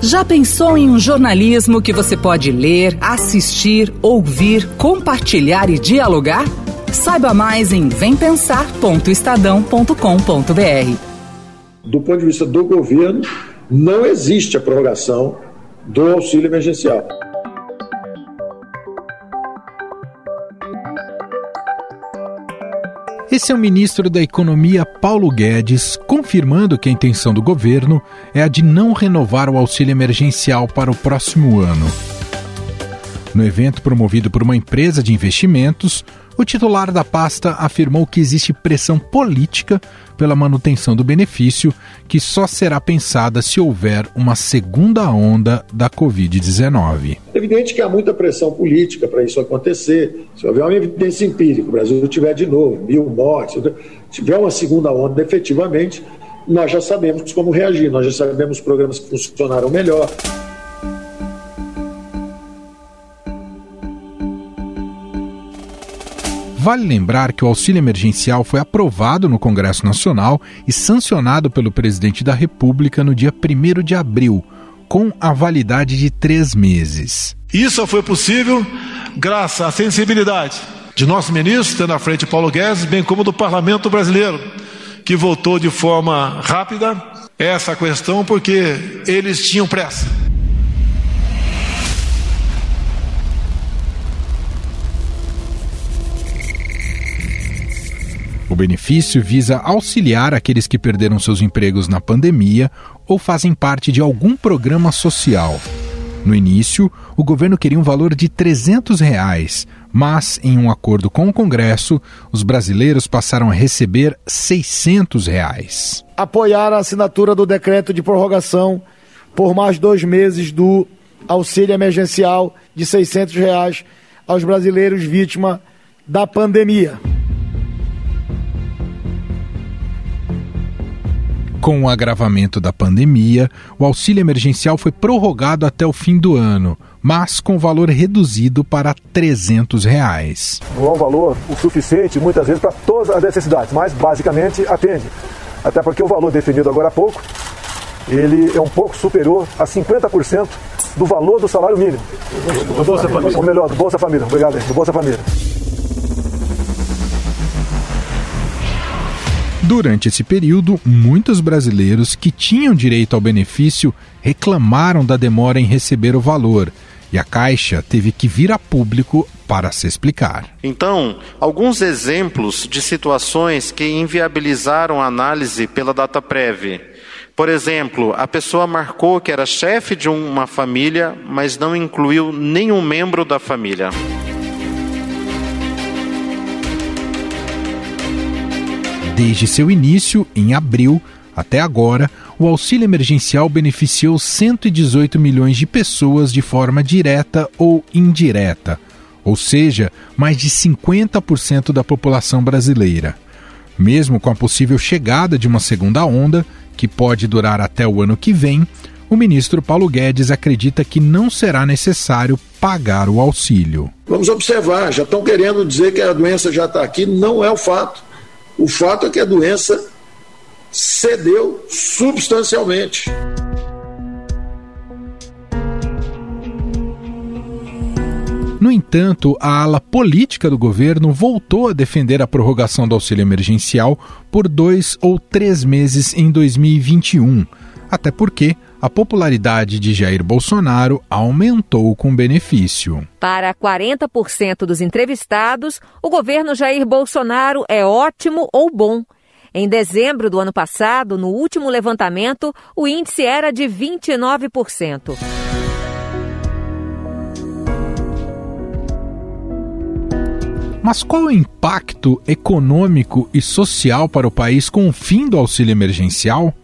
Já pensou em um jornalismo que você pode ler, assistir, ouvir, compartilhar e dialogar? Saiba mais em vempensar.estadão.com.br. Do ponto de vista do governo, não existe a prorrogação do auxílio emergencial. Esse é o ministro da Economia, Paulo Guedes, confirmando que a intenção do governo é a de não renovar o auxílio emergencial para o próximo ano. No evento promovido por uma empresa de investimentos, o titular da pasta afirmou que existe pressão política pela manutenção do benefício, que só será pensada se houver uma segunda onda da Covid-19. É evidente que há muita pressão política para isso acontecer. Se houver uma evidência empírica, o Brasil tiver de novo mil mortes, tiver uma segunda onda efetivamente, nós já sabemos como reagir, nós já sabemos programas que funcionaram melhor. Vale lembrar que o auxílio emergencial foi aprovado no Congresso Nacional e sancionado pelo presidente da República no dia 1 de abril, com a validade de três meses. Isso só foi possível graças à sensibilidade de nosso ministro, tendo à frente Paulo Guedes, bem como do parlamento brasileiro, que votou de forma rápida essa questão porque eles tinham pressa. O benefício visa auxiliar aqueles que perderam seus empregos na pandemia ou fazem parte de algum programa social. No início, o governo queria um valor de 300 reais, mas, em um acordo com o Congresso, os brasileiros passaram a receber 600 reais. Apoiar a assinatura do decreto de prorrogação por mais dois meses do auxílio emergencial de 600 reais aos brasileiros vítimas da pandemia. Com o agravamento da pandemia, o auxílio emergencial foi prorrogado até o fim do ano, mas com valor reduzido para 300 reais. Não é um valor o suficiente, muitas vezes, para todas as necessidades, mas basicamente atende. Até porque o valor definido agora há pouco, ele é um pouco superior a 50% do valor do salário mínimo. Do Bolsa Família. Ou melhor, do Bolsa Família. Obrigado, do Bolsa Família. Durante esse período, muitos brasileiros que tinham direito ao benefício reclamaram da demora em receber o valor e a Caixa teve que vir a público para se explicar. Então, alguns exemplos de situações que inviabilizaram a análise pela data prévia. Por exemplo, a pessoa marcou que era chefe de uma família, mas não incluiu nenhum membro da família. Desde seu início, em abril, até agora, o auxílio emergencial beneficiou 118 milhões de pessoas de forma direta ou indireta, ou seja, mais de 50% da população brasileira. Mesmo com a possível chegada de uma segunda onda, que pode durar até o ano que vem, o ministro Paulo Guedes acredita que não será necessário pagar o auxílio. Vamos observar, já estão querendo dizer que a doença já está aqui, não é o fato. O fato é que a doença cedeu substancialmente. No entanto, a ala política do governo voltou a defender a prorrogação do auxílio emergencial por dois ou três meses em 2021, até porque a popularidade de Jair Bolsonaro aumentou com benefício. Para 40% dos entrevistados, o governo Jair Bolsonaro é ótimo ou bom. Em dezembro do ano passado, no último levantamento, o índice era de 29%. Mas qual o impacto econômico e social para o país com o fim do auxílio emergencial?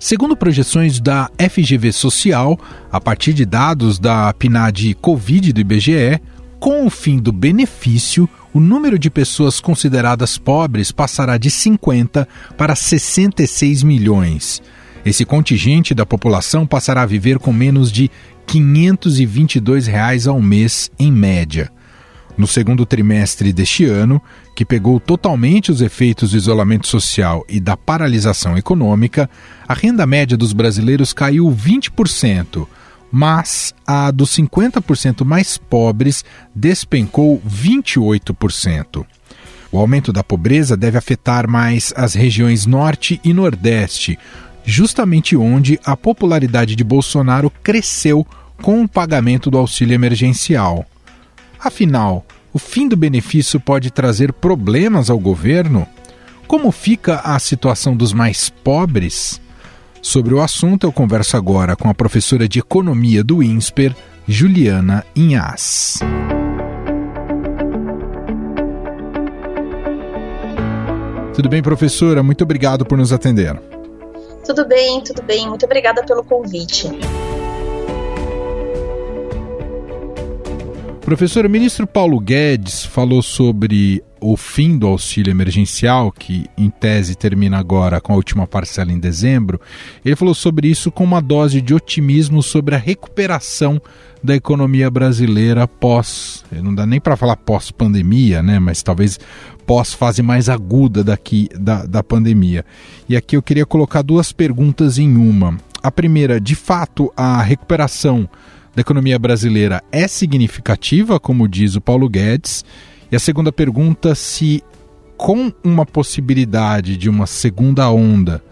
Segundo projeções da FGV Social, a partir de dados da PNAD Covid do IBGE, com o fim do benefício, o número de pessoas consideradas pobres passará de 50 para 66 milhões. Esse contingente da população passará a viver com menos de 522 reais ao mês, em média. No segundo trimestre deste ano, que pegou totalmente os efeitos do isolamento social e da paralisação econômica, a renda média dos brasileiros caiu 20%, mas a dos 50% mais pobres despencou 28%. O aumento da pobreza deve afetar mais as regiões Norte e Nordeste, justamente onde a popularidade de Bolsonaro cresceu com o pagamento do auxílio emergencial. Afinal, o fim do benefício pode trazer problemas ao governo? Como fica a situação dos mais pobres? Sobre o assunto, eu converso agora com a professora de Economia do INSPER, Juliana Inhas. Tudo bem, professora? Muito obrigado por nos atender. Tudo bem, tudo bem. Muito obrigada pelo convite. Professor, o ministro Paulo Guedes falou sobre o fim do auxílio emergencial, que em tese termina agora com a última parcela em dezembro. Ele falou sobre isso com uma dose de otimismo sobre a recuperação da economia brasileira pós, não dá nem para falar pós-pandemia, né, mas talvez pós-fase mais aguda daqui da, da pandemia. E aqui eu queria colocar duas perguntas em uma. A primeira, de fato, a recuperação da economia brasileira é significativa, como diz o Paulo Guedes? E a segunda pergunta, se com uma possibilidade de uma segunda onda,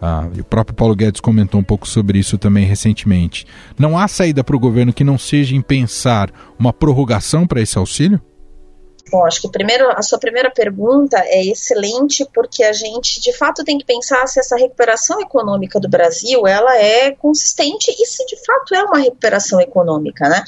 ah, e o próprio Paulo Guedes comentou um pouco sobre isso também recentemente, não há saída para o governo que não seja em pensar uma prorrogação para esse auxílio? Bom, acho que primeiro a sua primeira pergunta é excelente porque a gente de fato tem que pensar se essa recuperação econômica do Brasil ela é consistente e se de fato é uma recuperação econômica, né?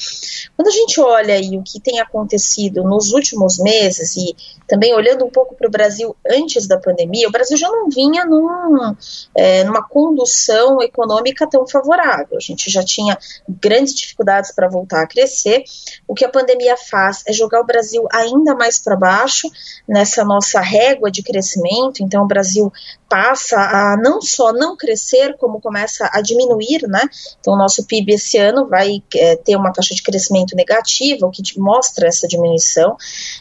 Quando a gente olha aí o que tem acontecido nos últimos meses e também olhando um pouco para o Brasil antes da pandemia, o Brasil já não vinha num, é, numa condução econômica tão favorável. A gente já tinha grandes dificuldades para voltar a crescer. O que a pandemia faz é jogar o Brasil ainda mais para baixo nessa nossa régua de crescimento. Então, o Brasil passa a não só não crescer, como começa a diminuir, né? Então, o nosso PIB esse ano vai é, ter uma taxa de crescimento negativa, o que mostra essa diminuição.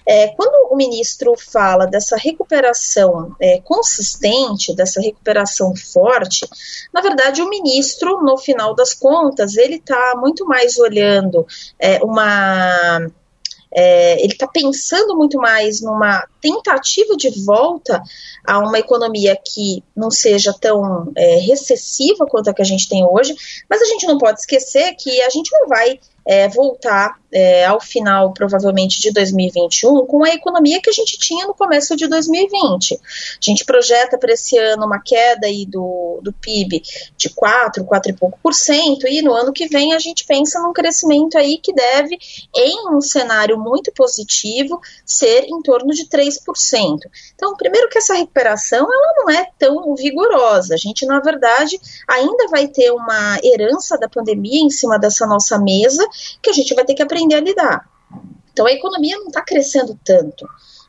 É, quando o ministro fala dessa recuperação é, consistente, dessa recuperação forte, na verdade, o ministro, no final das contas, ele está muito mais olhando é, uma é, ele está pensando muito mais numa tentativa de volta a uma economia que não seja tão é, recessiva quanto a que a gente tem hoje, mas a gente não pode esquecer que a gente não vai é, voltar é, ao final, provavelmente, de 2021, com a economia que a gente tinha no começo de 2020. A gente projeta para esse ano uma queda aí do, do PIB de 4, 4 e pouco por cento, e no ano que vem a gente pensa num crescimento aí que deve, em um cenário muito positivo, ser em torno de 3%. Então, primeiro que essa recuperação ela não é tão vigorosa. A gente, na verdade, ainda vai ter uma herança da pandemia em cima dessa nossa mesa, que a gente vai ter que aprender a lidar. Então a economia não está crescendo tanto.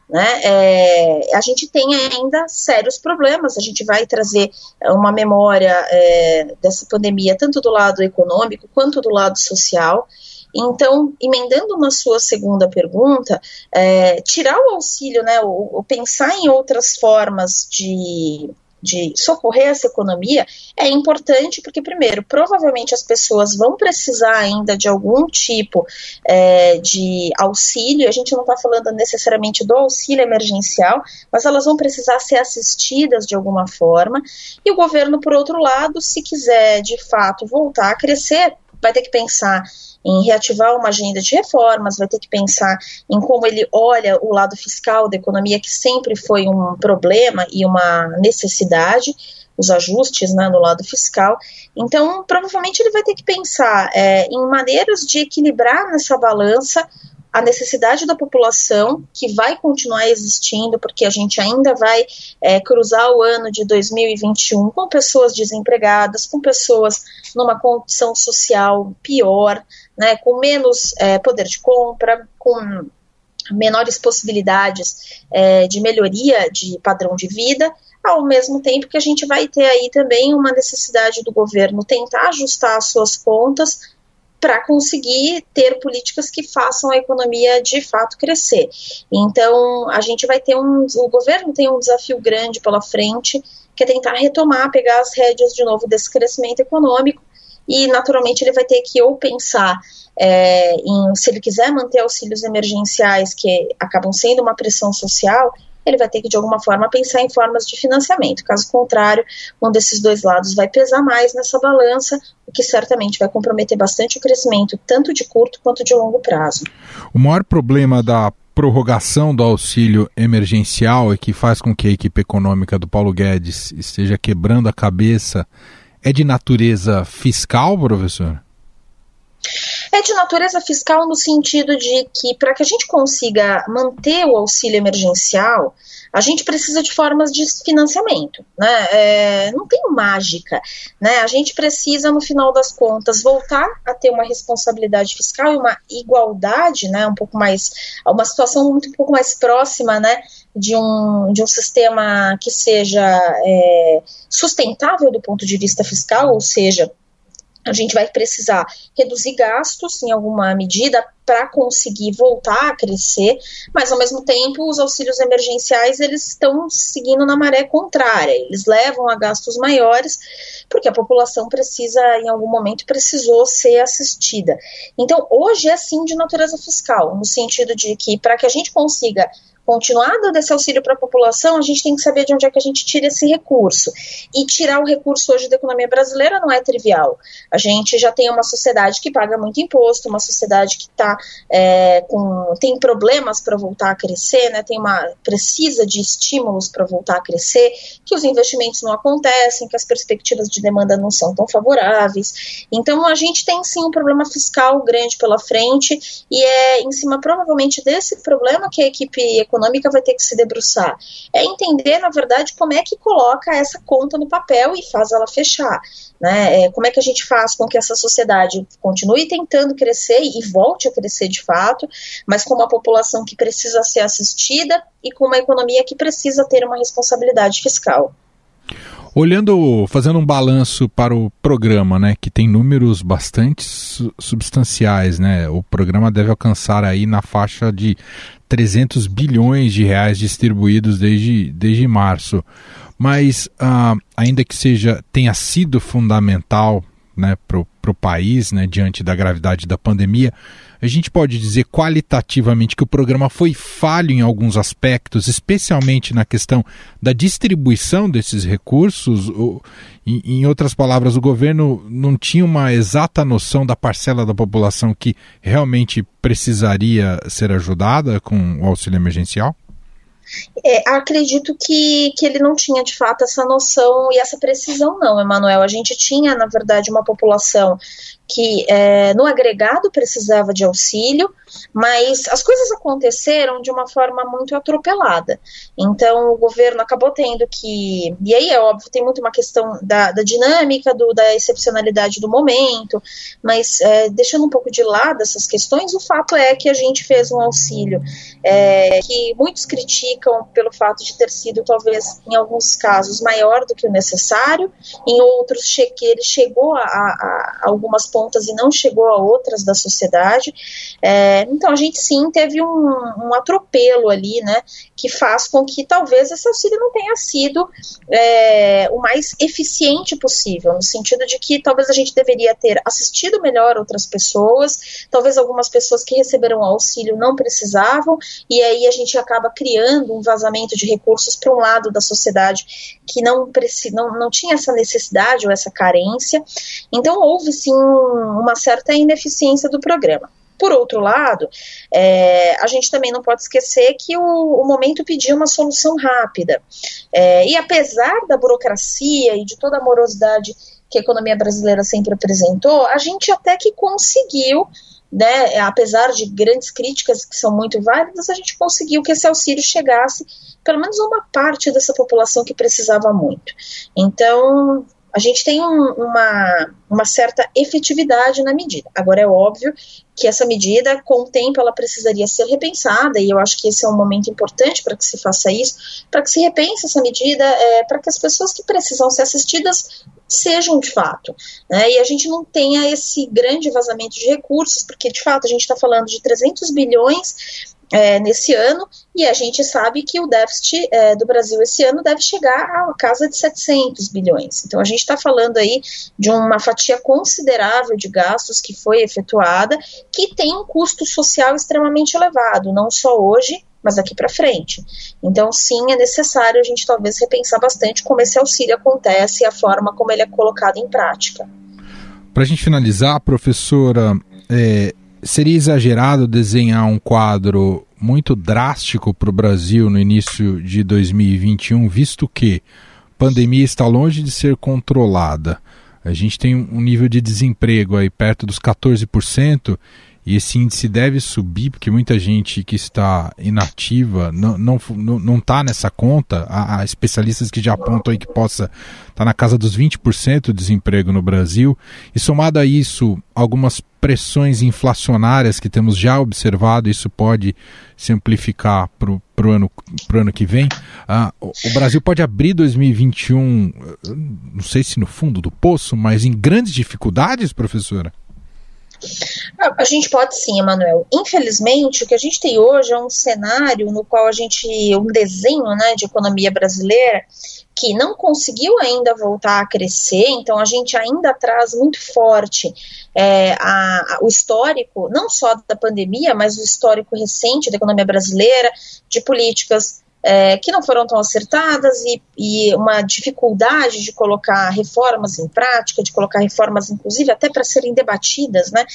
Né? É, a gente tem ainda sérios problemas. A gente vai trazer uma memória é, dessa pandemia, tanto do lado econômico quanto do lado social. Então, emendando na sua segunda pergunta, é, tirar o auxílio, né, o, pensar em outras formas de de socorrer essa economia é importante porque, primeiro, provavelmente as pessoas vão precisar ainda de algum tipo é, de auxílio. A gente não está falando necessariamente do auxílio emergencial, mas elas vão precisar ser assistidas de alguma forma. E o governo, por outro lado, se quiser de fato voltar a crescer, vai ter que pensar em reativar uma agenda de reformas, vai ter que pensar em como ele olha o lado fiscal da economia, que sempre foi um problema e uma necessidade, os ajustes né, no lado fiscal. Então, provavelmente ele vai ter que pensar é, em maneiras de equilibrar nessa balança a necessidade da população, que vai continuar existindo, porque a gente ainda vai é, cruzar o ano de 2021 com pessoas desempregadas, com pessoas numa condição social pior, né, com menos é, poder de compra, com menores possibilidades é, de melhoria de padrão de vida, ao mesmo tempo que a gente vai ter aí também uma necessidade do governo tentar ajustar as suas contas para conseguir ter políticas que façam a economia de fato crescer. Então, a gente vai ter um. O governo tem um desafio grande pela frente, que é tentar retomar, pegar as rédeas de novo desse crescimento econômico, e naturalmente ele vai ter que ou pensar é, em, se ele quiser manter auxílios emergenciais que acabam sendo uma pressão social, ele vai ter que, de alguma forma, pensar em formas de financiamento. Caso contrário, um desses dois lados vai pesar mais nessa balança, o que certamente vai comprometer bastante o crescimento, tanto de curto quanto de longo prazo. O maior problema da prorrogação do auxílio emergencial e que faz com que a equipe econômica do Paulo Guedes esteja quebrando a cabeça é de natureza fiscal, professor? É de natureza fiscal no sentido de que, para que a gente consiga manter o auxílio emergencial, a gente precisa de formas de financiamento, né? É, não tem mágica, né? A gente precisa, no final das contas, voltar a ter uma responsabilidade fiscal e uma igualdade, né? Um pouco mais, uma situação muito um pouco mais próxima, né? De um, de um sistema que seja é, sustentável do ponto de vista fiscal, ou seja, a gente vai precisar reduzir gastos em alguma medida para conseguir voltar a crescer, mas ao mesmo tempo os auxílios emergenciais eles estão seguindo na maré contrária, eles levam a gastos maiores porque a população precisa em algum momento precisou ser assistida. Então hoje é sim de natureza fiscal, no sentido de que para que a gente consiga continuar dando esse auxílio para a população, a gente tem que saber de onde é que a gente tira esse recurso. E tirar o recurso hoje da economia brasileira não é trivial. A gente já tem uma sociedade que paga muito imposto, uma sociedade que tá, é, com, tem problemas para voltar a crescer, né, tem uma, precisa de estímulos para voltar a crescer, que os investimentos não acontecem, que as perspectivas de demanda não são tão favoráveis. Então a gente tem sim um problema fiscal grande pela frente e é em cima provavelmente desse problema que a equipe econômica vai ter que se debruçar. É entender, na verdade, como é que coloca essa conta no papel e faz ela fechar. Né? É, como é que a gente faz com que essa sociedade continue tentando crescer e volte a crescer de fato, mas com uma população que precisa ser assistida e com uma economia que precisa ter uma responsabilidade fiscal. Olhando, fazendo um balanço para o programa, né, que tem números bastante substanciais, né? O programa deve alcançar aí na faixa de 300 bilhões de reais distribuídos desde, desde março. Mas, uh, ainda que seja tenha sido fundamental né, para o país, né, diante da gravidade da pandemia, a gente pode dizer qualitativamente que o programa foi falho em alguns aspectos, especialmente na questão da distribuição desses recursos. em outras palavras, o governo não tinha uma exata noção da parcela da população que realmente precisaria ser ajudada com o auxílio emergencial? É, acredito que, que ele não tinha de fato essa noção e essa precisão, não, Emanuel. A gente tinha, na verdade, uma população que é, no agregado precisava de auxílio, mas as coisas aconteceram de uma forma muito atropelada. Então o governo acabou tendo que. E aí é óbvio, tem muito uma questão da, da dinâmica, do, da excepcionalidade do momento, mas é, deixando um pouco de lado essas questões, o fato é que a gente fez um auxílio é, que muitos criticam pelo fato de ter sido, talvez, em alguns casos, maior do que o necessário, em outros, che ele chegou a, a, a algumas pontas e não chegou a outras da sociedade. É, então a gente sim teve um, um, atropelo ali, né, que faz com que talvez esse auxílio não tenha sido é, o mais eficiente possível, no sentido de que talvez a gente deveria ter assistido melhor outras pessoas, talvez algumas pessoas que receberam o auxílio não precisavam, e aí a gente acaba criando um vazamento de recursos para um lado da sociedade que não, não, não tinha essa necessidade ou essa carência. Então houve sim uma certa ineficiência do programa. Por outro lado, é, a gente também não pode esquecer que o, o momento pediu uma solução rápida. É, e apesar da burocracia e de toda a morosidade que a economia brasileira sempre apresentou, a gente até que conseguiu né, apesar de grandes críticas que são muito válidas, a gente conseguiu que esse auxílio chegasse pelo menos a uma parte dessa população que precisava muito. Então, a gente tem um, uma, uma certa efetividade na medida. Agora, é óbvio que essa medida, com o tempo, ela precisaria ser repensada, e eu acho que esse é um momento importante para que se faça isso, para que se repense essa medida, é, para que as pessoas que precisam ser assistidas sejam de fato. Né? E a gente não tenha esse grande vazamento de recursos, porque de fato a gente está falando de 300 bilhões é, nesse ano, e a gente sabe que o déficit é, do Brasil esse ano deve chegar a casa de 700 bilhões. Então a gente está falando aí de uma fatia considerável de gastos que foi efetuada, que tem um custo social extremamente elevado, não só hoje, mas daqui para frente. Então, sim, é necessário a gente talvez repensar bastante como esse auxílio acontece e a forma como ele é colocado em prática. Para a gente finalizar, professora, é, seria exagerado desenhar um quadro muito drástico para o Brasil no início de 2021, visto que a pandemia está longe de ser controlada. A gente tem um nível de desemprego aí perto dos 14% e esse índice deve subir, porque muita gente que está inativa não está não, não tá nessa conta. Há, há, especialistas que já apontam aí que possa estar tá na casa dos 20% de desemprego no Brasil. E somado a isso, algumas pressões inflacionárias que temos já observado, isso pode se amplificar para o ano, ano que vem. Ah, o, o Brasil pode abrir 2021, não sei se no fundo do poço, mas em grandes dificuldades, professora? A gente pode sim, Emanuel. Infelizmente, o que a gente tem hoje é um cenário no qual a gente, um desenho né, de economia brasileira que não conseguiu ainda voltar a crescer, então a gente ainda traz muito forte é, a, a, o histórico, não só da pandemia, mas o histórico recente da economia brasileira, de políticas é, que não foram tão acertadas e, e, uma dificuldade de colocar reformas em prática, de colocar reformas, inclusive, até para serem debatidas, né?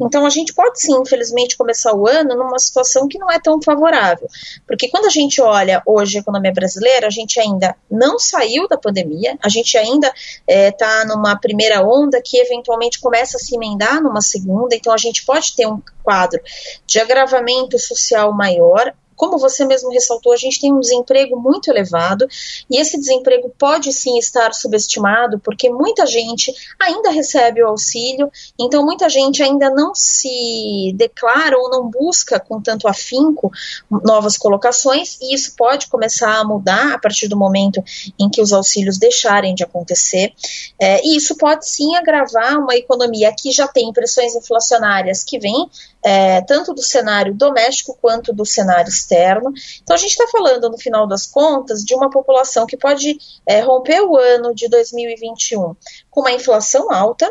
Então a gente pode sim, infelizmente, começar o ano numa situação que não é tão favorável. Porque quando a gente olha hoje a economia brasileira, a gente ainda não saiu da pandemia, a gente ainda está é, tá numa primeira onda que eventualmente começa a se emendar numa segunda, então a gente pode ter um quadro de agravamento social maior, como você mesmo ressaltou, a gente tem um desemprego muito elevado e esse desemprego pode sim estar subestimado, porque muita gente ainda recebe o auxílio, então muita gente ainda não se declara ou não busca com tanto afinco novas colocações, e isso pode começar a mudar a partir do momento em que os auxílios deixarem de acontecer. É, e isso pode sim agravar uma economia que já tem pressões inflacionárias que vêm é, tanto do cenário doméstico quanto do cenário externo. Então, a gente está falando, no final das contas, de uma população que pode é, romper o ano de 2021 com uma inflação alta,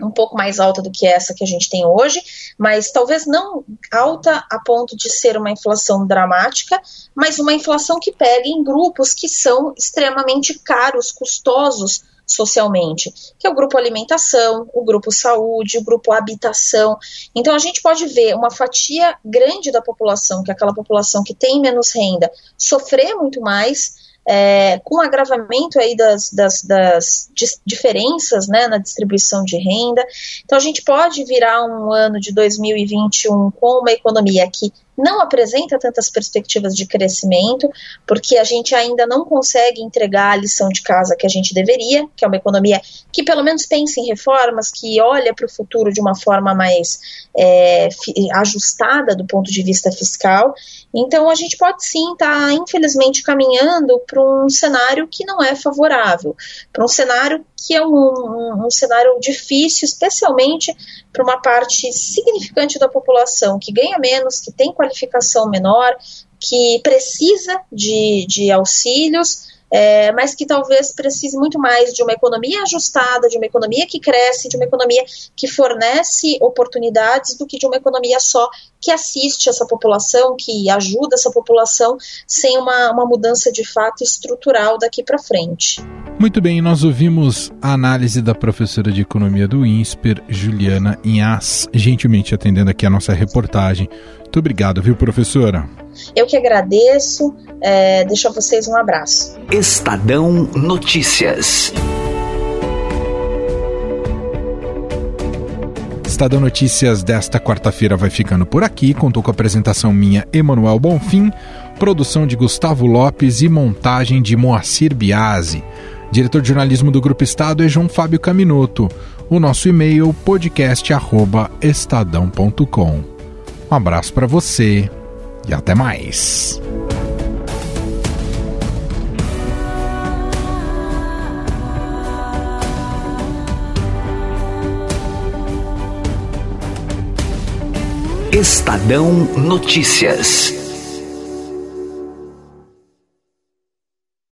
um pouco mais alta do que essa que a gente tem hoje, mas talvez não alta a ponto de ser uma inflação dramática, mas uma inflação que pega em grupos que são extremamente caros, custosos socialmente, que é o grupo alimentação, o grupo saúde, o grupo habitação. Então a gente pode ver uma fatia grande da população, que é aquela população que tem menos renda, sofrer muito mais é, com o agravamento aí das, das, das diferenças né, na distribuição de renda. Então, a gente pode virar um ano de 2021 com uma economia que não apresenta tantas perspectivas de crescimento, porque a gente ainda não consegue entregar a lição de casa que a gente deveria, que é uma economia que pelo menos pensa em reformas, que olha para o futuro de uma forma mais é, ajustada do ponto de vista fiscal. Então a gente pode sim estar, tá, infelizmente, caminhando para um cenário que não é favorável, para um cenário que é um, um, um cenário difícil, especialmente para uma parte significante da população que ganha menos, que tem qualificação menor, que precisa de, de auxílios é, mas que talvez precise muito mais de uma economia ajustada, de uma economia que cresce, de uma economia que fornece oportunidades, do que de uma economia só que assiste essa população, que ajuda essa população, sem uma, uma mudança de fato estrutural daqui para frente. Muito bem, nós ouvimos a análise da professora de economia do INSPER, Juliana Inhas, gentilmente atendendo aqui a nossa reportagem. Muito obrigado, viu, professora? Eu que agradeço, é, deixo a vocês um abraço. Estadão Notícias. Estadão Notícias desta quarta-feira vai ficando por aqui. Contou com a apresentação minha, Emanuel Bonfim, produção de Gustavo Lopes e montagem de Moacir Biasi. Diretor de jornalismo do Grupo Estado é João Fábio Caminoto. O nosso e-mail podcast@estadão.com. Um abraço para você e até mais. Estadão Notícias.